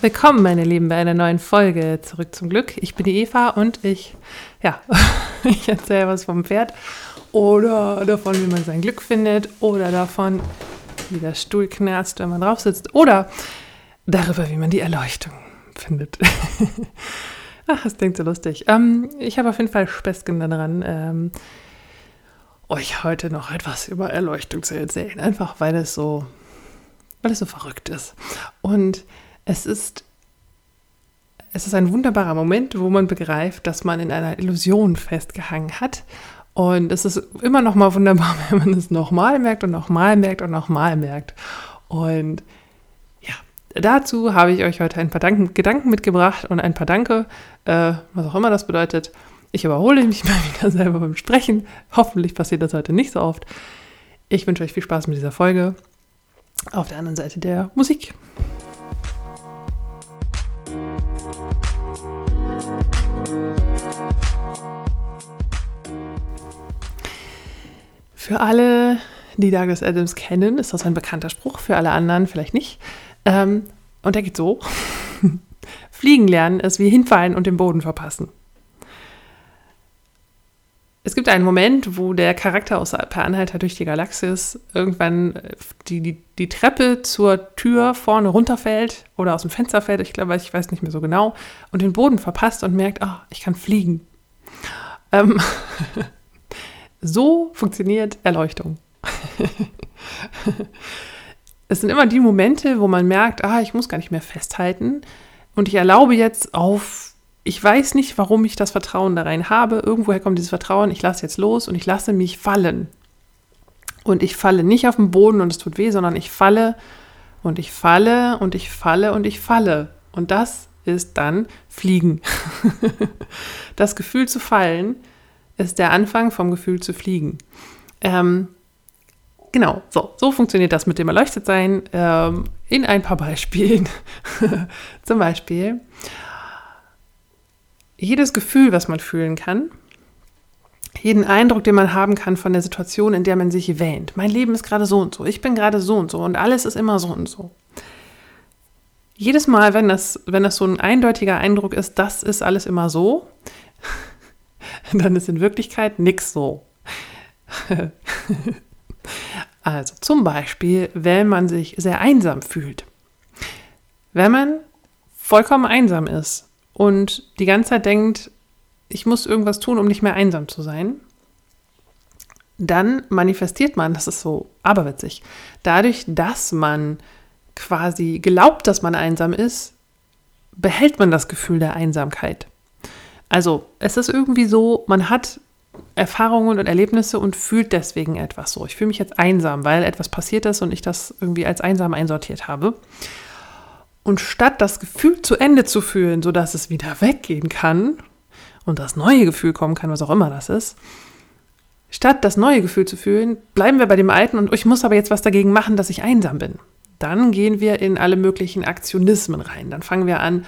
Willkommen, meine Lieben, bei einer neuen Folge Zurück zum Glück. Ich bin die Eva und ich, ja, ich erzähle was vom Pferd oder davon, wie man sein Glück findet oder davon, wie der Stuhl knarzt, wenn man drauf sitzt oder darüber, wie man die Erleuchtung findet. Ach, das klingt so lustig. Ähm, ich habe auf jeden Fall Späßchen daran, ähm, euch heute noch etwas über Erleuchtung zu erzählen. Einfach weil es so, weil es so verrückt ist. Und es ist, es ist ein wunderbarer Moment, wo man begreift, dass man in einer Illusion festgehangen hat. Und es ist immer noch mal wunderbar, wenn man es nochmal merkt und nochmal merkt und nochmal merkt. Und ja, dazu habe ich euch heute ein paar Dank Gedanken mitgebracht und ein paar Danke, äh, was auch immer das bedeutet. Ich überhole mich mal wieder selber beim Sprechen. Hoffentlich passiert das heute nicht so oft. Ich wünsche euch viel Spaß mit dieser Folge. Auf der anderen Seite der Musik. Für alle, die Douglas Adams kennen, ist das ein bekannter Spruch, für alle anderen vielleicht nicht. Ähm, und der geht so. Fliegen lernen ist wie hinfallen und den Boden verpassen. Es gibt einen Moment, wo der Charakter aus Per Anhalter durch die Galaxis irgendwann äh, die, die, die Treppe zur Tür vorne runterfällt oder aus dem Fenster fällt, ich glaube, ich weiß nicht mehr so genau, und den Boden verpasst und merkt, oh, ich kann fliegen. Ähm, so funktioniert Erleuchtung. es sind immer die Momente, wo man merkt, ah, ich muss gar nicht mehr festhalten und ich erlaube jetzt auf ich weiß nicht, warum ich das Vertrauen da rein habe. Irgendwoher kommt dieses Vertrauen, ich lasse jetzt los und ich lasse mich fallen. Und ich falle nicht auf den Boden und es tut weh, sondern ich falle und ich falle und ich falle und ich falle. Und das ist dann Fliegen. das Gefühl zu fallen ist der Anfang vom Gefühl zu fliegen. Ähm, genau, so, so funktioniert das mit dem Erleuchtetsein ähm, in ein paar Beispielen. Zum Beispiel jedes Gefühl, was man fühlen kann, jeden Eindruck, den man haben kann von der Situation, in der man sich wähnt. Mein Leben ist gerade so und so, ich bin gerade so und so und alles ist immer so und so. Jedes Mal, wenn das, wenn das so ein eindeutiger Eindruck ist, das ist alles immer so, dann ist in Wirklichkeit nichts so. also zum Beispiel, wenn man sich sehr einsam fühlt. Wenn man vollkommen einsam ist, und die ganze Zeit denkt, ich muss irgendwas tun, um nicht mehr einsam zu sein, dann manifestiert man, das ist so aberwitzig, dadurch, dass man quasi glaubt, dass man einsam ist, behält man das Gefühl der Einsamkeit. Also es ist irgendwie so, man hat Erfahrungen und Erlebnisse und fühlt deswegen etwas so. Ich fühle mich jetzt einsam, weil etwas passiert ist und ich das irgendwie als einsam einsortiert habe. Und statt das Gefühl zu Ende zu fühlen, sodass es wieder weggehen kann und das neue Gefühl kommen kann, was auch immer das ist, statt das neue Gefühl zu fühlen, bleiben wir bei dem alten und ich muss aber jetzt was dagegen machen, dass ich einsam bin. Dann gehen wir in alle möglichen Aktionismen rein. Dann fangen wir an,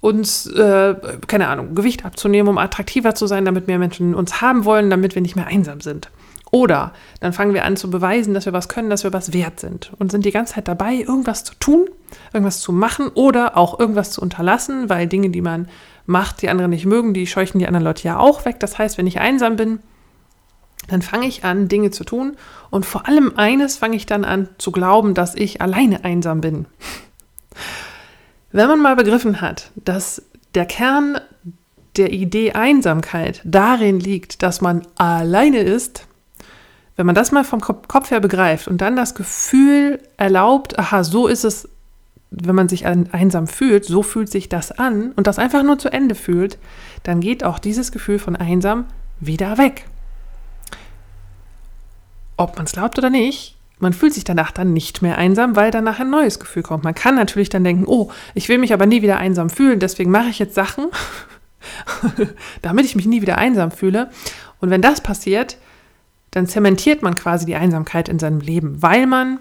uns, äh, keine Ahnung, Gewicht abzunehmen, um attraktiver zu sein, damit mehr Menschen uns haben wollen, damit wir nicht mehr einsam sind. Oder dann fangen wir an zu beweisen, dass wir was können, dass wir was wert sind und sind die ganze Zeit dabei, irgendwas zu tun, irgendwas zu machen oder auch irgendwas zu unterlassen, weil Dinge, die man macht, die anderen nicht mögen, die scheuchen die anderen Leute ja auch weg. Das heißt, wenn ich einsam bin, dann fange ich an, Dinge zu tun und vor allem eines fange ich dann an zu glauben, dass ich alleine einsam bin. Wenn man mal begriffen hat, dass der Kern der Idee Einsamkeit darin liegt, dass man alleine ist, wenn man das mal vom Kopf her begreift und dann das Gefühl erlaubt, aha, so ist es, wenn man sich einsam fühlt, so fühlt sich das an und das einfach nur zu Ende fühlt, dann geht auch dieses Gefühl von einsam wieder weg. Ob man es glaubt oder nicht, man fühlt sich danach dann nicht mehr einsam, weil danach ein neues Gefühl kommt. Man kann natürlich dann denken, oh, ich will mich aber nie wieder einsam fühlen, deswegen mache ich jetzt Sachen, damit ich mich nie wieder einsam fühle. Und wenn das passiert, dann zementiert man quasi die Einsamkeit in seinem Leben, weil man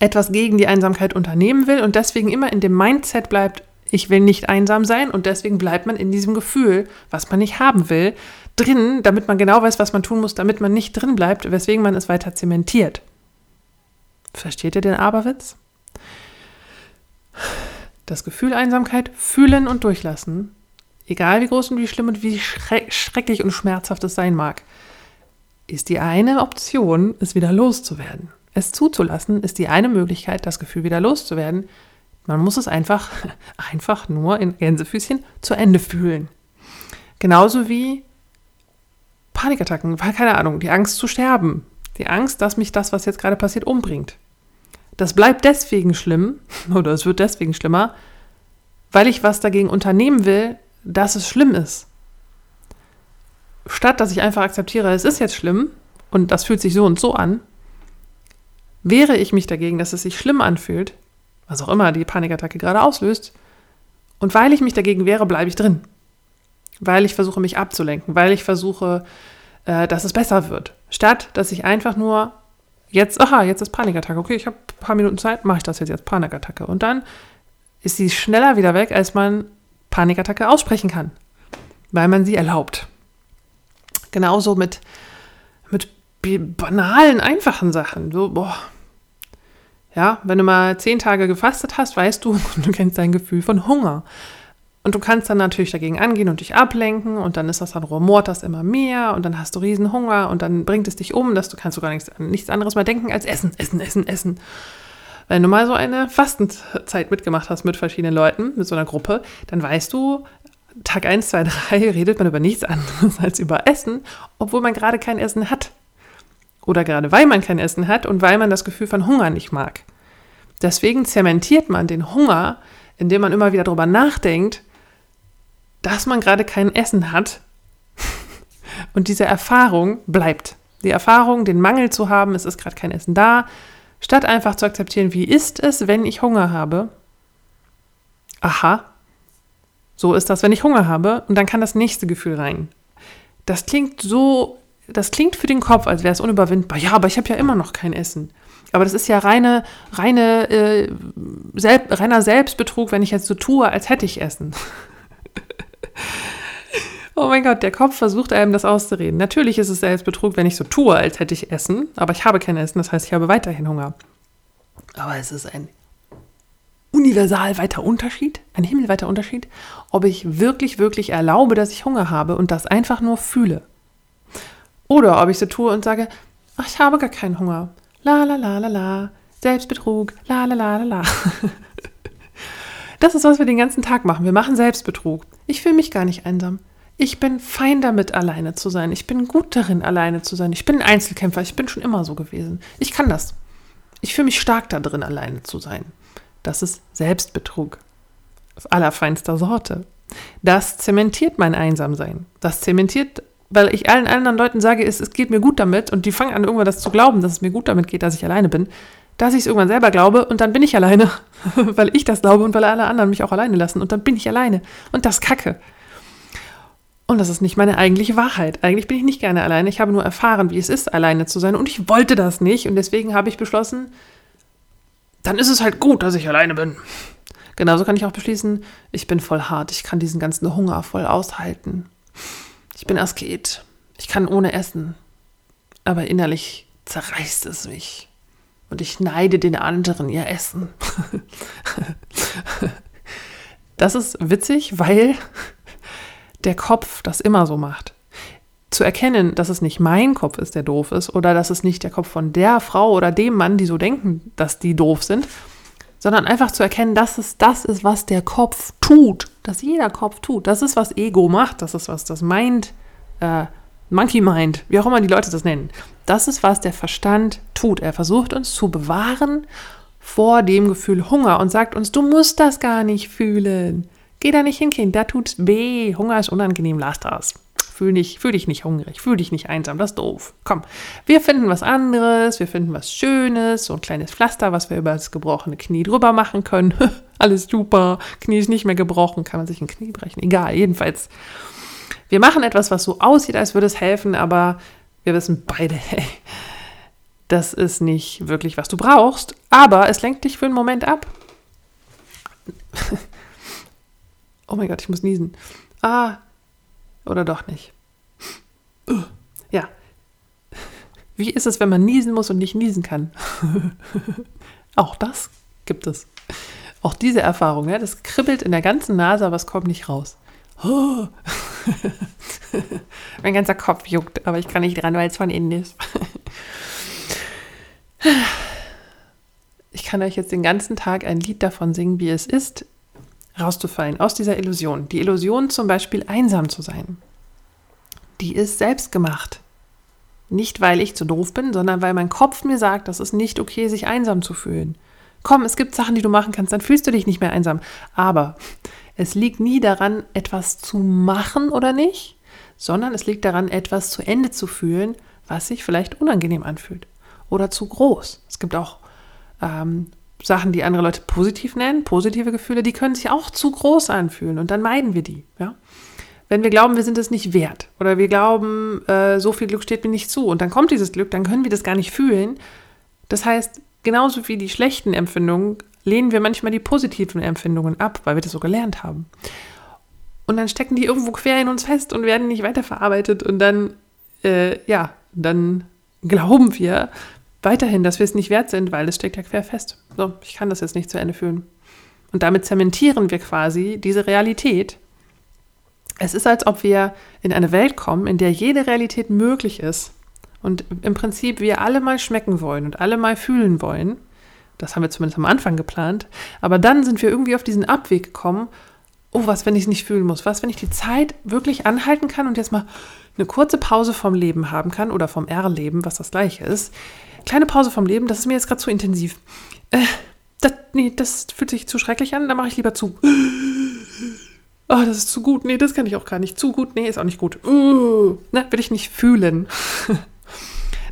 etwas gegen die Einsamkeit unternehmen will und deswegen immer in dem Mindset bleibt, ich will nicht einsam sein und deswegen bleibt man in diesem Gefühl, was man nicht haben will, drin, damit man genau weiß, was man tun muss, damit man nicht drin bleibt, weswegen man es weiter zementiert. Versteht ihr den Aberwitz? Das Gefühl Einsamkeit fühlen und durchlassen, egal wie groß und wie schlimm und wie schrecklich und schmerzhaft es sein mag, ist die eine Option, es wieder loszuwerden. Es zuzulassen ist die eine Möglichkeit, das Gefühl wieder loszuwerden. Man muss es einfach, einfach nur in Gänsefüßchen zu Ende fühlen. Genauso wie Panikattacken, keine Ahnung, die Angst zu sterben, die Angst, dass mich das, was jetzt gerade passiert, umbringt. Das bleibt deswegen schlimm oder es wird deswegen schlimmer, weil ich was dagegen unternehmen will, dass es schlimm ist. Statt dass ich einfach akzeptiere, es ist jetzt schlimm und das fühlt sich so und so an, wehre ich mich dagegen, dass es sich schlimm anfühlt, was auch immer die Panikattacke gerade auslöst, und weil ich mich dagegen wehre, bleibe ich drin. Weil ich versuche, mich abzulenken, weil ich versuche, äh, dass es besser wird. Statt dass ich einfach nur jetzt, aha, jetzt ist Panikattacke. Okay, ich habe ein paar Minuten Zeit, mache ich das jetzt, jetzt Panikattacke. Und dann ist sie schneller wieder weg, als man Panikattacke aussprechen kann, weil man sie erlaubt. Genauso mit, mit banalen, einfachen Sachen. So, boah. Ja, wenn du mal zehn Tage gefastet hast, weißt du, du kennst dein Gefühl von Hunger. Und du kannst dann natürlich dagegen angehen und dich ablenken und dann ist das dann rumort das immer mehr und dann hast du riesen Hunger und dann bringt es dich um, dass du kannst du gar nichts, nichts anderes mehr denken als Essen, Essen, Essen, Essen. Wenn du mal so eine Fastenzeit mitgemacht hast mit verschiedenen Leuten, mit so einer Gruppe, dann weißt du, Tag 1, 2, 3 redet man über nichts anderes als über Essen, obwohl man gerade kein Essen hat. Oder gerade weil man kein Essen hat und weil man das Gefühl von Hunger nicht mag. Deswegen zementiert man den Hunger, indem man immer wieder darüber nachdenkt, dass man gerade kein Essen hat. Und diese Erfahrung bleibt. Die Erfahrung, den Mangel zu haben, es ist gerade kein Essen da, statt einfach zu akzeptieren, wie ist es, wenn ich Hunger habe. Aha, so ist das, wenn ich Hunger habe. Und dann kann das nächste Gefühl rein. Das klingt so, das klingt für den Kopf, als wäre es unüberwindbar. Ja, aber ich habe ja immer noch kein Essen. Aber das ist ja reine, reine, äh, selb, reiner Selbstbetrug, wenn ich jetzt so tue, als hätte ich Essen. Oh mein Gott, der Kopf versucht einem das auszureden. Natürlich ist es Selbstbetrug, wenn ich so tue, als hätte ich Essen, aber ich habe kein Essen, das heißt, ich habe weiterhin Hunger. Aber es ist ein universal weiter Unterschied, ein himmelweiter Unterschied, ob ich wirklich, wirklich erlaube, dass ich Hunger habe und das einfach nur fühle. Oder ob ich so tue und sage, ach, ich habe gar keinen Hunger. La la la la la. Selbstbetrug. La la la la la. Das ist, was wir den ganzen Tag machen. Wir machen Selbstbetrug. Ich fühle mich gar nicht einsam. Ich bin fein damit, alleine zu sein. Ich bin gut darin, alleine zu sein. Ich bin ein Einzelkämpfer. Ich bin schon immer so gewesen. Ich kann das. Ich fühle mich stark darin, alleine zu sein. Das ist Selbstbetrug. Auf allerfeinster Sorte. Das zementiert mein Einsamsein. Das zementiert, weil ich allen anderen Leuten sage, es, es geht mir gut damit und die fangen an, irgendwann das zu glauben, dass es mir gut damit geht, dass ich alleine bin, dass ich es irgendwann selber glaube und dann bin ich alleine, weil ich das glaube und weil alle anderen mich auch alleine lassen und dann bin ich alleine und das kacke. Und das ist nicht meine eigentliche Wahrheit. Eigentlich bin ich nicht gerne alleine. Ich habe nur erfahren, wie es ist, alleine zu sein. Und ich wollte das nicht. Und deswegen habe ich beschlossen, dann ist es halt gut, dass ich alleine bin. Genauso kann ich auch beschließen, ich bin voll hart. Ich kann diesen ganzen Hunger voll aushalten. Ich bin Asket. Ich kann ohne essen. Aber innerlich zerreißt es mich. Und ich neide den anderen ihr Essen. das ist witzig, weil der Kopf das immer so macht. Zu erkennen, dass es nicht mein Kopf ist, der doof ist, oder dass es nicht der Kopf von der Frau oder dem Mann, die so denken, dass die doof sind, sondern einfach zu erkennen, dass es das ist, was der Kopf tut, dass jeder Kopf tut. Das ist, was Ego macht, das ist, was das Mind, äh, Monkey Mind, wie auch immer die Leute das nennen. Das ist, was der Verstand tut. Er versucht uns zu bewahren vor dem Gefühl Hunger und sagt uns, du musst das gar nicht fühlen. Geh da nicht hin, Kind, da tut's weh. Hunger ist unangenehm, lass das. Fühl, nicht, fühl dich nicht hungrig, fühl dich nicht einsam, das ist doof. Komm, wir finden was anderes, wir finden was Schönes, so ein kleines Pflaster, was wir über das gebrochene Knie drüber machen können. Alles super, Knie ist nicht mehr gebrochen, kann man sich ein Knie brechen, egal, jedenfalls. Wir machen etwas, was so aussieht, als würde es helfen, aber wir wissen beide, hey, das ist nicht wirklich, was du brauchst, aber es lenkt dich für einen Moment ab. Oh mein Gott, ich muss niesen. Ah, oder doch nicht. Ja. Wie ist es, wenn man niesen muss und nicht niesen kann? Auch das gibt es. Auch diese Erfahrung, ja, das kribbelt in der ganzen Nase, aber es kommt nicht raus. Mein ganzer Kopf juckt, aber ich kann nicht dran, weil es von innen ist. ich kann euch jetzt den ganzen Tag ein Lied davon singen, wie es ist, rauszufallen aus dieser Illusion. Die Illusion zum Beispiel einsam zu sein. Die ist selbst gemacht. Nicht, weil ich zu doof bin, sondern weil mein Kopf mir sagt, das ist nicht okay, sich einsam zu fühlen. Komm, es gibt Sachen, die du machen kannst, dann fühlst du dich nicht mehr einsam. Aber es liegt nie daran, etwas zu machen oder nicht, sondern es liegt daran, etwas zu Ende zu fühlen, was sich vielleicht unangenehm anfühlt oder zu groß. Es gibt auch ähm, Sachen, die andere Leute positiv nennen, positive Gefühle, die können sich auch zu groß anfühlen und dann meiden wir die. Ja? Wenn wir glauben, wir sind es nicht wert oder wir glauben, äh, so viel Glück steht mir nicht zu und dann kommt dieses Glück, dann können wir das gar nicht fühlen. Das heißt, genauso wie die schlechten Empfindungen lehnen wir manchmal die positiven Empfindungen ab, weil wir das so gelernt haben. Und dann stecken die irgendwo quer in uns fest und werden nicht weiterverarbeitet und dann, äh, ja, dann glauben wir, weiterhin, dass wir es nicht wert sind, weil es steckt ja quer fest. So, ich kann das jetzt nicht zu Ende fühlen. Und damit zementieren wir quasi diese Realität. Es ist, als ob wir in eine Welt kommen, in der jede Realität möglich ist und im Prinzip wir alle mal schmecken wollen und alle mal fühlen wollen. Das haben wir zumindest am Anfang geplant. Aber dann sind wir irgendwie auf diesen Abweg gekommen. Oh, was, wenn ich es nicht fühlen muss? Was, wenn ich die Zeit wirklich anhalten kann und jetzt mal eine kurze Pause vom Leben haben kann oder vom R-Leben, was das gleiche ist, kleine Pause vom Leben, das ist mir jetzt gerade zu intensiv. Äh, das, nee, das fühlt sich zu schrecklich an, da mache ich lieber zu. Oh, das ist zu gut. Nee, das kann ich auch gar nicht. Zu gut. Nee, ist auch nicht gut. Uh, ne, will ich nicht fühlen.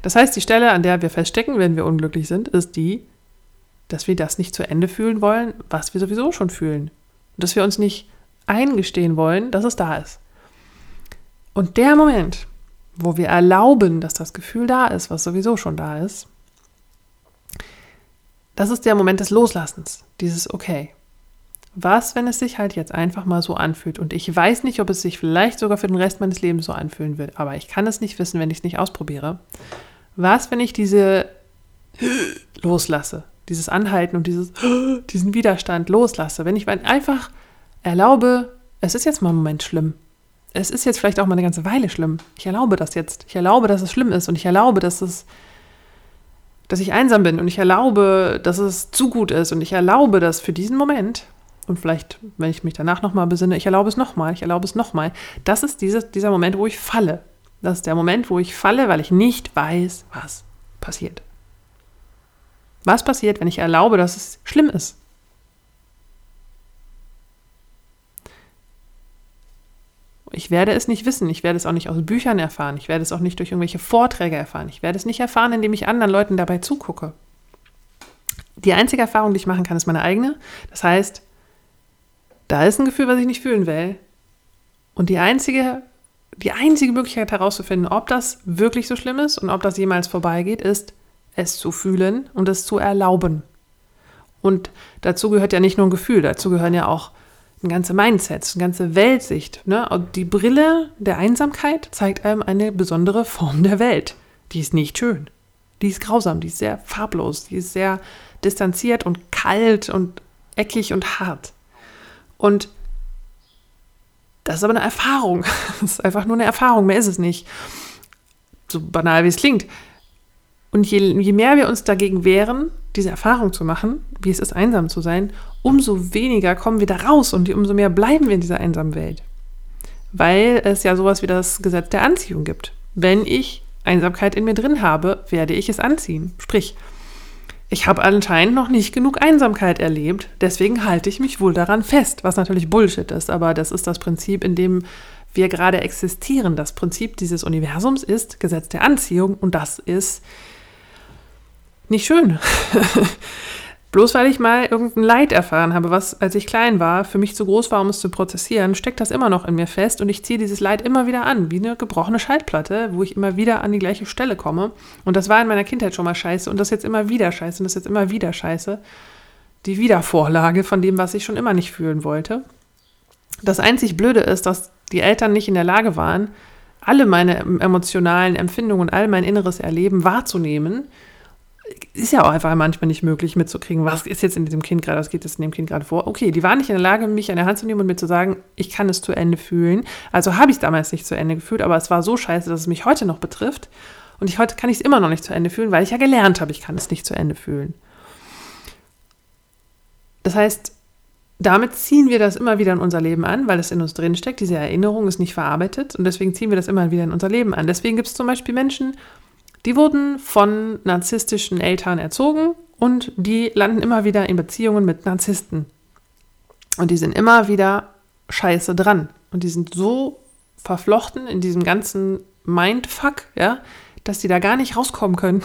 Das heißt, die Stelle, an der wir feststecken, wenn wir unglücklich sind, ist die, dass wir das nicht zu Ende fühlen wollen, was wir sowieso schon fühlen. Und dass wir uns nicht eingestehen wollen, dass es da ist. Und der Moment, wo wir erlauben, dass das Gefühl da ist, was sowieso schon da ist, das ist der Moment des Loslassens, dieses Okay. Was, wenn es sich halt jetzt einfach mal so anfühlt? Und ich weiß nicht, ob es sich vielleicht sogar für den Rest meines Lebens so anfühlen wird, aber ich kann es nicht wissen, wenn ich es nicht ausprobiere. Was, wenn ich diese loslasse, dieses Anhalten und dieses, diesen Widerstand loslasse, wenn ich einfach erlaube, es ist jetzt mal ein Moment schlimm es ist jetzt vielleicht auch mal eine ganze Weile schlimm. Ich erlaube das jetzt. Ich erlaube, dass es schlimm ist und ich erlaube, dass es dass ich einsam bin und ich erlaube, dass es zu gut ist und ich erlaube das für diesen Moment und vielleicht, wenn ich mich danach nochmal besinne, ich erlaube es nochmal, ich erlaube es nochmal. Das ist dieses, dieser Moment, wo ich falle. Das ist der Moment, wo ich falle, weil ich nicht weiß, was passiert. Was passiert, wenn ich erlaube, dass es schlimm ist? Ich werde es nicht wissen. Ich werde es auch nicht aus Büchern erfahren. Ich werde es auch nicht durch irgendwelche Vorträge erfahren. Ich werde es nicht erfahren, indem ich anderen Leuten dabei zugucke. Die einzige Erfahrung, die ich machen kann, ist meine eigene. Das heißt, da ist ein Gefühl, was ich nicht fühlen will. Und die einzige, die einzige Möglichkeit herauszufinden, ob das wirklich so schlimm ist und ob das jemals vorbeigeht, ist, es zu fühlen und es zu erlauben. Und dazu gehört ja nicht nur ein Gefühl, dazu gehören ja auch ein ganze Mindset, eine ganze Weltsicht. Ne? Und die Brille der Einsamkeit zeigt einem eine besondere Form der Welt. Die ist nicht schön. Die ist grausam, die ist sehr farblos, die ist sehr distanziert und kalt und eckig und hart. Und das ist aber eine Erfahrung. Das ist einfach nur eine Erfahrung, mehr ist es nicht. So banal wie es klingt. Und je, je mehr wir uns dagegen wehren, diese Erfahrung zu machen, wie es ist, einsam zu sein, umso weniger kommen wir da raus und umso mehr bleiben wir in dieser einsamen Welt. Weil es ja sowas wie das Gesetz der Anziehung gibt. Wenn ich Einsamkeit in mir drin habe, werde ich es anziehen. Sprich, ich habe anscheinend noch nicht genug Einsamkeit erlebt, deswegen halte ich mich wohl daran fest, was natürlich Bullshit ist, aber das ist das Prinzip, in dem wir gerade existieren. Das Prinzip dieses Universums ist Gesetz der Anziehung und das ist nicht schön. Bloß weil ich mal irgendein Leid erfahren habe, was, als ich klein war, für mich zu groß war, um es zu prozessieren, steckt das immer noch in mir fest und ich ziehe dieses Leid immer wieder an, wie eine gebrochene Schaltplatte, wo ich immer wieder an die gleiche Stelle komme. Und das war in meiner Kindheit schon mal scheiße und das jetzt immer wieder scheiße und das jetzt immer wieder scheiße. Die Wiedervorlage von dem, was ich schon immer nicht fühlen wollte. Das einzig Blöde ist, dass die Eltern nicht in der Lage waren, alle meine emotionalen Empfindungen all mein inneres Erleben wahrzunehmen ist ja auch einfach manchmal nicht möglich mitzukriegen, was ist jetzt in diesem Kind gerade, was geht jetzt in dem Kind gerade vor. Okay, die waren nicht in der Lage, mich an der Hand zu nehmen und mir zu sagen, ich kann es zu Ende fühlen. Also habe ich es damals nicht zu Ende gefühlt, aber es war so scheiße, dass es mich heute noch betrifft. Und ich heute kann ich es immer noch nicht zu Ende fühlen, weil ich ja gelernt habe, ich kann es nicht zu Ende fühlen. Das heißt, damit ziehen wir das immer wieder in unser Leben an, weil es in uns drin steckt. Diese Erinnerung ist nicht verarbeitet und deswegen ziehen wir das immer wieder in unser Leben an. Deswegen gibt es zum Beispiel Menschen, die wurden von narzisstischen Eltern erzogen und die landen immer wieder in Beziehungen mit Narzissten. Und die sind immer wieder scheiße dran. Und die sind so verflochten in diesem ganzen Mindfuck, ja, dass sie da gar nicht rauskommen können.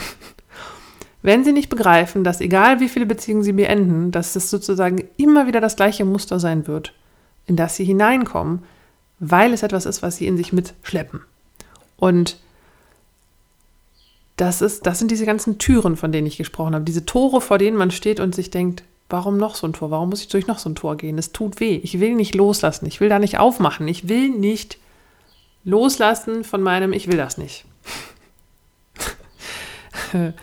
Wenn sie nicht begreifen, dass egal wie viele Beziehungen sie beenden, dass es sozusagen immer wieder das gleiche Muster sein wird, in das sie hineinkommen, weil es etwas ist, was sie in sich mitschleppen. Und das, ist, das sind diese ganzen Türen, von denen ich gesprochen habe. Diese Tore, vor denen man steht und sich denkt, warum noch so ein Tor? Warum muss ich durch noch so ein Tor gehen? Es tut weh. Ich will nicht loslassen. Ich will da nicht aufmachen. Ich will nicht loslassen von meinem, ich will das nicht.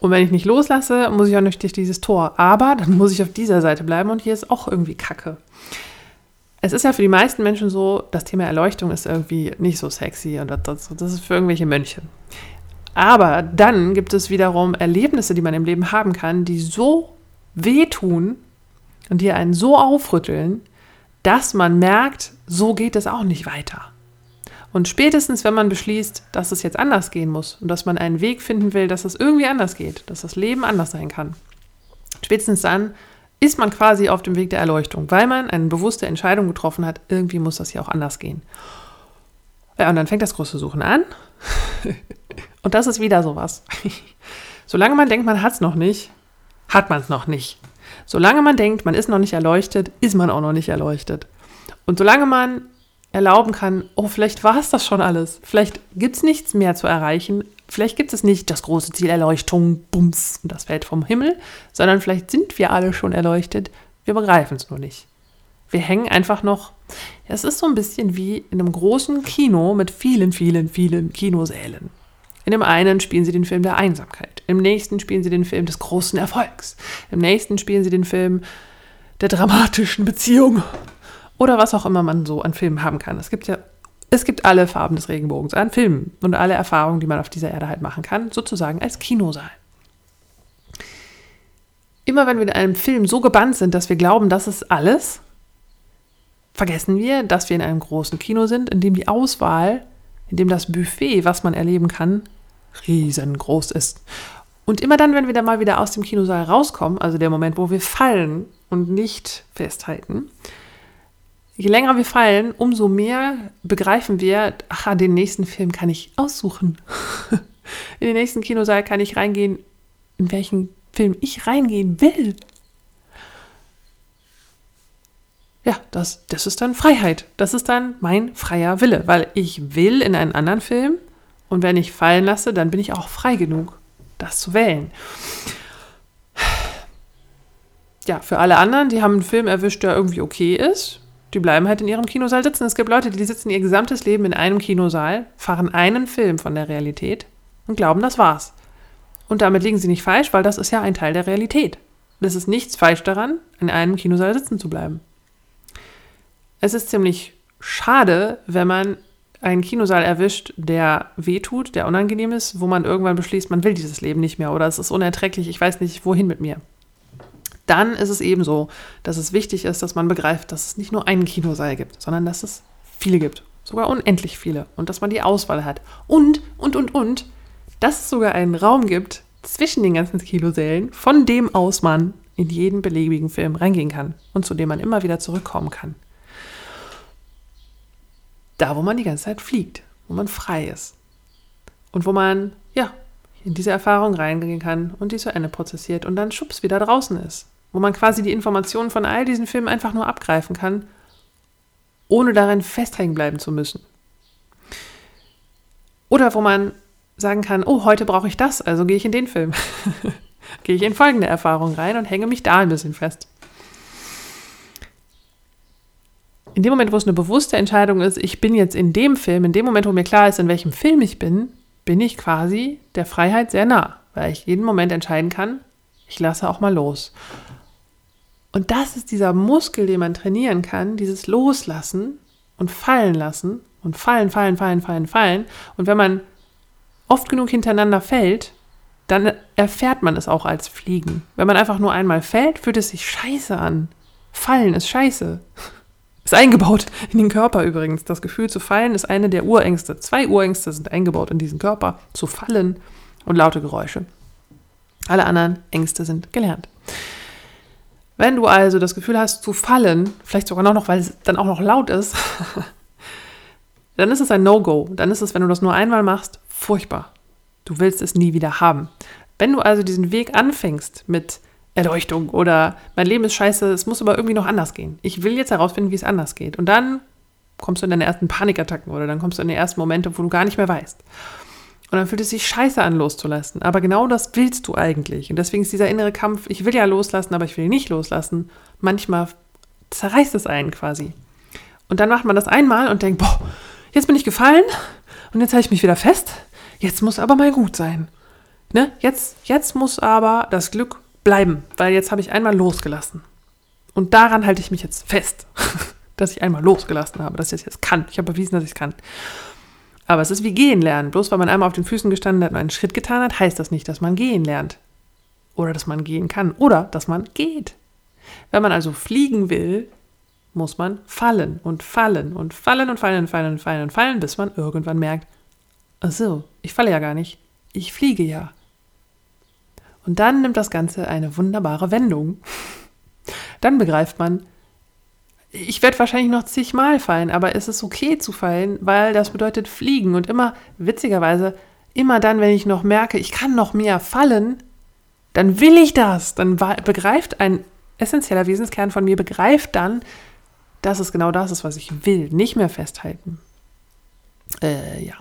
und wenn ich nicht loslasse, muss ich auch nicht durch dieses Tor. Aber dann muss ich auf dieser Seite bleiben und hier ist auch irgendwie Kacke. Es ist ja für die meisten Menschen so, das Thema Erleuchtung ist irgendwie nicht so sexy und das, das ist für irgendwelche Mönche. Aber dann gibt es wiederum Erlebnisse, die man im Leben haben kann, die so wehtun und die einen so aufrütteln, dass man merkt, so geht es auch nicht weiter. Und spätestens, wenn man beschließt, dass es jetzt anders gehen muss und dass man einen Weg finden will, dass es irgendwie anders geht, dass das Leben anders sein kann, spätestens dann ist man quasi auf dem Weg der Erleuchtung, weil man eine bewusste Entscheidung getroffen hat, irgendwie muss das hier auch anders gehen. Ja, und dann fängt das große Suchen an. Und das ist wieder sowas. Solange man denkt, man hat es noch nicht, hat man es noch nicht. Solange man denkt, man ist noch nicht erleuchtet, ist man auch noch nicht erleuchtet. Und solange man erlauben kann, oh, vielleicht war es das schon alles. Vielleicht gibt es nichts mehr zu erreichen. Vielleicht gibt es nicht das große Ziel Erleuchtung, Bums, und das fällt vom Himmel, sondern vielleicht sind wir alle schon erleuchtet. Wir begreifen es nur nicht. Wir hängen einfach noch. Es ist so ein bisschen wie in einem großen Kino mit vielen, vielen, vielen Kinosälen. In dem einen spielen sie den Film der Einsamkeit, im nächsten spielen sie den Film des großen Erfolgs, im nächsten spielen sie den Film der dramatischen Beziehung oder was auch immer man so an Filmen haben kann. Es gibt ja es gibt alle Farben des Regenbogens an Filmen und alle Erfahrungen, die man auf dieser Erde halt machen kann, sozusagen als Kinosaal. Immer wenn wir in einem Film so gebannt sind, dass wir glauben, das ist alles, vergessen wir, dass wir in einem großen Kino sind, in dem die Auswahl, in dem das Buffet, was man erleben kann, riesengroß ist. Und immer dann, wenn wir da mal wieder aus dem Kinosaal rauskommen, also der Moment, wo wir fallen und nicht festhalten, je länger wir fallen, umso mehr begreifen wir, ach, den nächsten Film kann ich aussuchen. In den nächsten Kinosaal kann ich reingehen, in welchen Film ich reingehen will. Ja, das, das ist dann Freiheit. Das ist dann mein freier Wille, weil ich will in einen anderen Film und wenn ich fallen lasse, dann bin ich auch frei genug, das zu wählen. Ja, für alle anderen, die haben einen Film erwischt, der irgendwie okay ist, die bleiben halt in ihrem Kinosaal sitzen. Es gibt Leute, die sitzen ihr gesamtes Leben in einem Kinosaal, fahren einen Film von der Realität und glauben, das war's. Und damit liegen sie nicht falsch, weil das ist ja ein Teil der Realität. Es ist nichts falsch daran, in einem Kinosaal sitzen zu bleiben. Es ist ziemlich schade, wenn man einen Kinosaal erwischt, der wehtut, der unangenehm ist, wo man irgendwann beschließt, man will dieses Leben nicht mehr oder es ist unerträglich, ich weiß nicht, wohin mit mir. Dann ist es eben so, dass es wichtig ist, dass man begreift, dass es nicht nur einen Kinosaal gibt, sondern dass es viele gibt. Sogar unendlich viele. Und dass man die Auswahl hat. Und, und, und, und, dass es sogar einen Raum gibt zwischen den ganzen Kinosälen, von dem aus man in jeden beliebigen Film reingehen kann und zu dem man immer wieder zurückkommen kann. Da, wo man die ganze Zeit fliegt, wo man frei ist. Und wo man, ja, in diese Erfahrung reingehen kann und die zu Ende prozessiert und dann schubs wieder draußen ist. Wo man quasi die Informationen von all diesen Filmen einfach nur abgreifen kann, ohne darin festhängen bleiben zu müssen. Oder wo man sagen kann, oh, heute brauche ich das, also gehe ich in den Film. gehe ich in folgende Erfahrung rein und hänge mich da ein bisschen fest. In dem Moment, wo es eine bewusste Entscheidung ist, ich bin jetzt in dem Film, in dem Moment, wo mir klar ist, in welchem Film ich bin, bin ich quasi der Freiheit sehr nah. weil ich jeden Moment entscheiden kann, ich lasse auch mal los. Und das ist dieser Muskel, den man trainieren kann, dieses Loslassen und fallen lassen und fallen, fallen, fallen, fallen, fallen. Und wenn man oft genug hintereinander fällt, dann erfährt man es auch als Fliegen. Wenn man einfach nur einmal fällt, fühlt es sich scheiße an. Fallen ist scheiße. Ist eingebaut in den Körper übrigens. Das Gefühl zu fallen ist eine der Urängste. Zwei Urängste sind eingebaut in diesen Körper. Zu fallen und laute Geräusche. Alle anderen Ängste sind gelernt. Wenn du also das Gefühl hast zu fallen, vielleicht sogar noch, weil es dann auch noch laut ist, dann ist es ein No-Go. Dann ist es, wenn du das nur einmal machst, furchtbar. Du willst es nie wieder haben. Wenn du also diesen Weg anfängst mit Erleuchtung oder mein Leben ist scheiße, es muss aber irgendwie noch anders gehen. Ich will jetzt herausfinden, wie es anders geht. Und dann kommst du in deine ersten Panikattacken oder dann kommst du in die ersten Momente, wo du gar nicht mehr weißt. Und dann fühlt es sich scheiße an, loszulassen. Aber genau das willst du eigentlich. Und deswegen ist dieser innere Kampf, ich will ja loslassen, aber ich will nicht loslassen, manchmal zerreißt es einen quasi. Und dann macht man das einmal und denkt, boah, jetzt bin ich gefallen und jetzt halte ich mich wieder fest. Jetzt muss aber mal gut sein. Ne? Jetzt, jetzt muss aber das Glück bleiben, weil jetzt habe ich einmal losgelassen. Und daran halte ich mich jetzt fest, dass ich einmal losgelassen habe, dass ich es jetzt kann. Ich habe bewiesen, dass ich es kann. Aber es ist wie gehen lernen. Bloß weil man einmal auf den Füßen gestanden hat und einen Schritt getan hat, heißt das nicht, dass man gehen lernt. Oder dass man gehen kann. Oder dass man geht. Wenn man also fliegen will, muss man fallen und fallen und fallen und fallen und fallen und fallen und fallen, bis man irgendwann merkt, ach so, ich falle ja gar nicht. Ich fliege ja. Und dann nimmt das Ganze eine wunderbare Wendung. Dann begreift man, ich werde wahrscheinlich noch zigmal fallen, aber es ist okay zu fallen, weil das bedeutet fliegen. Und immer, witzigerweise, immer dann, wenn ich noch merke, ich kann noch mehr fallen, dann will ich das. Dann begreift ein essentieller Wesenskern von mir, begreift dann, dass es genau das ist, was ich will. Nicht mehr festhalten. Äh, ja.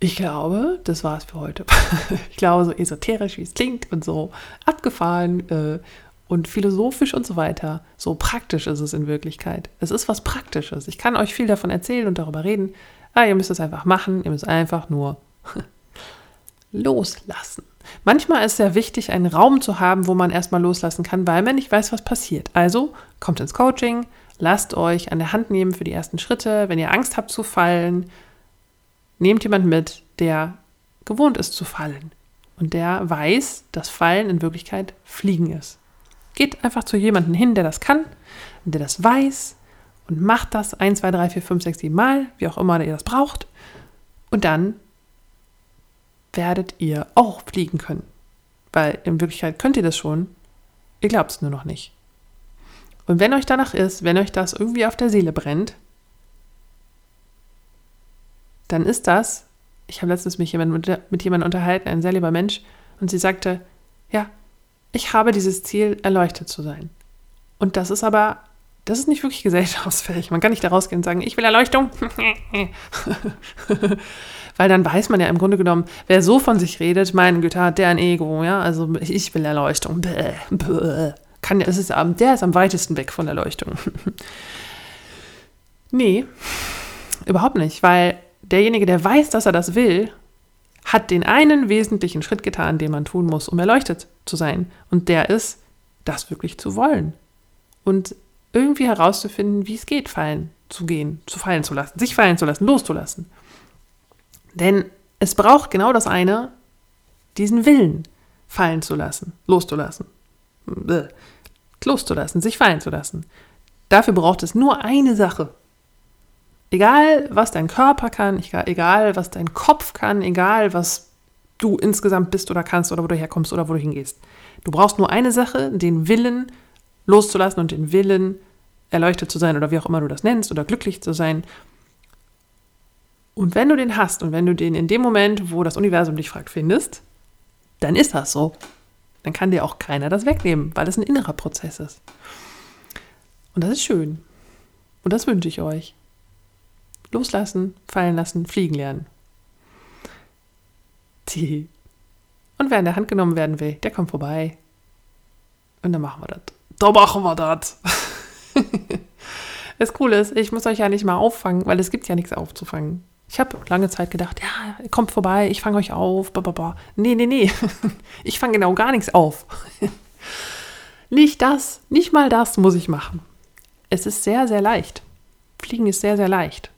Ich glaube, das war's für heute. ich glaube, so esoterisch, wie es klingt und so abgefahren, äh, und philosophisch und so weiter. So praktisch ist es in Wirklichkeit. Es ist was Praktisches. Ich kann euch viel davon erzählen und darüber reden. Aber ihr müsst es einfach machen. Ihr müsst einfach nur loslassen. Manchmal ist es sehr wichtig, einen Raum zu haben, wo man erstmal loslassen kann, weil man nicht weiß, was passiert. Also kommt ins Coaching, lasst euch an der Hand nehmen für die ersten Schritte. Wenn ihr Angst habt zu fallen, nehmt jemanden mit, der gewohnt ist zu fallen und der weiß, dass Fallen in Wirklichkeit Fliegen ist. Geht einfach zu jemandem hin, der das kann, der das weiß und macht das 1, 2, 3, 4, 5, 6, 7 Mal, wie auch immer ihr das braucht. Und dann werdet ihr auch fliegen können. Weil in Wirklichkeit könnt ihr das schon, ihr glaubt es nur noch nicht. Und wenn euch danach ist, wenn euch das irgendwie auf der Seele brennt, dann ist das, ich habe letztens mich mit, mit jemandem unterhalten, ein sehr lieber Mensch, und sie sagte, ja, ich habe dieses Ziel, erleuchtet zu sein. Und das ist aber, das ist nicht wirklich gesellschaftsfähig. Man kann nicht da rausgehen und sagen, ich will Erleuchtung. Weil dann weiß man ja im Grunde genommen, wer so von sich redet, mein Güte, hat der ein Ego, ja, also ich will Erleuchtung. Bäh, bäh. Kann, das ist, der ist am weitesten weg von Erleuchtung. nee, überhaupt nicht, weil derjenige, der weiß, dass er das will, hat den einen wesentlichen Schritt getan, den man tun muss, um erleuchtet zu sein. Und der ist, das wirklich zu wollen. Und irgendwie herauszufinden, wie es geht, fallen zu gehen, zu fallen zu lassen, sich fallen zu lassen, loszulassen. Denn es braucht genau das eine, diesen Willen fallen zu lassen, loszulassen. Loszulassen, sich fallen zu lassen. Dafür braucht es nur eine Sache. Egal, was dein Körper kann, egal, was dein Kopf kann, egal, was du insgesamt bist oder kannst oder wo du herkommst oder wo du hingehst. Du brauchst nur eine Sache, den Willen loszulassen und den Willen erleuchtet zu sein oder wie auch immer du das nennst oder glücklich zu sein. Und wenn du den hast und wenn du den in dem Moment, wo das Universum dich fragt, findest, dann ist das so. Dann kann dir auch keiner das wegnehmen, weil es ein innerer Prozess ist. Und das ist schön. Und das wünsche ich euch. Loslassen, fallen lassen, fliegen lernen. Die. Und wer an der Hand genommen werden will, der kommt vorbei. Und dann machen wir das. Da machen wir das. das Coole ist, ich muss euch ja nicht mal auffangen, weil es gibt ja nichts aufzufangen. Ich habe lange Zeit gedacht, ja, kommt vorbei, ich fange euch auf. Blablabla. Nee, nee, nee. Ich fange genau gar nichts auf. Nicht das, nicht mal das muss ich machen. Es ist sehr, sehr leicht. Fliegen ist sehr, sehr leicht.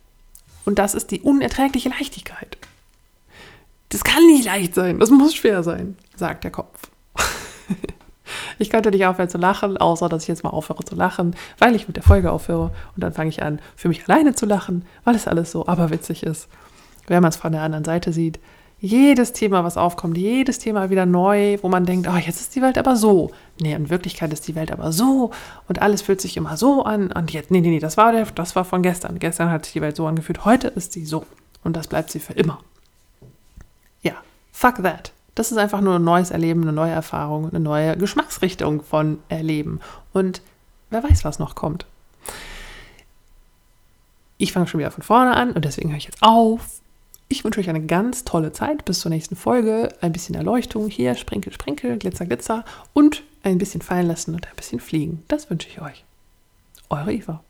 Und das ist die unerträgliche Leichtigkeit. Das kann nicht leicht sein, das muss schwer sein, sagt der Kopf. ich könnte nicht aufhören zu lachen, außer dass ich jetzt mal aufhöre zu lachen, weil ich mit der Folge aufhöre. Und dann fange ich an, für mich alleine zu lachen, weil es alles so aberwitzig ist. Wenn man es von der anderen Seite sieht, jedes Thema, was aufkommt, jedes Thema wieder neu, wo man denkt, oh, jetzt ist die Welt aber so. Nee, in Wirklichkeit ist die Welt aber so und alles fühlt sich immer so an. Und jetzt, nee, nee, nee, das war, der, das war von gestern. Gestern hat sich die Welt so angefühlt, heute ist sie so. Und das bleibt sie für immer. Ja, fuck that. Das ist einfach nur ein neues Erleben, eine neue Erfahrung, eine neue Geschmacksrichtung von Erleben. Und wer weiß, was noch kommt. Ich fange schon wieder von vorne an und deswegen höre ich jetzt auf ich wünsche euch eine ganz tolle Zeit. Bis zur nächsten Folge. Ein bisschen Erleuchtung hier, Sprinkel, Sprinkel, Glitzer, Glitzer und ein bisschen fallen lassen und ein bisschen fliegen. Das wünsche ich euch. Eure Eva.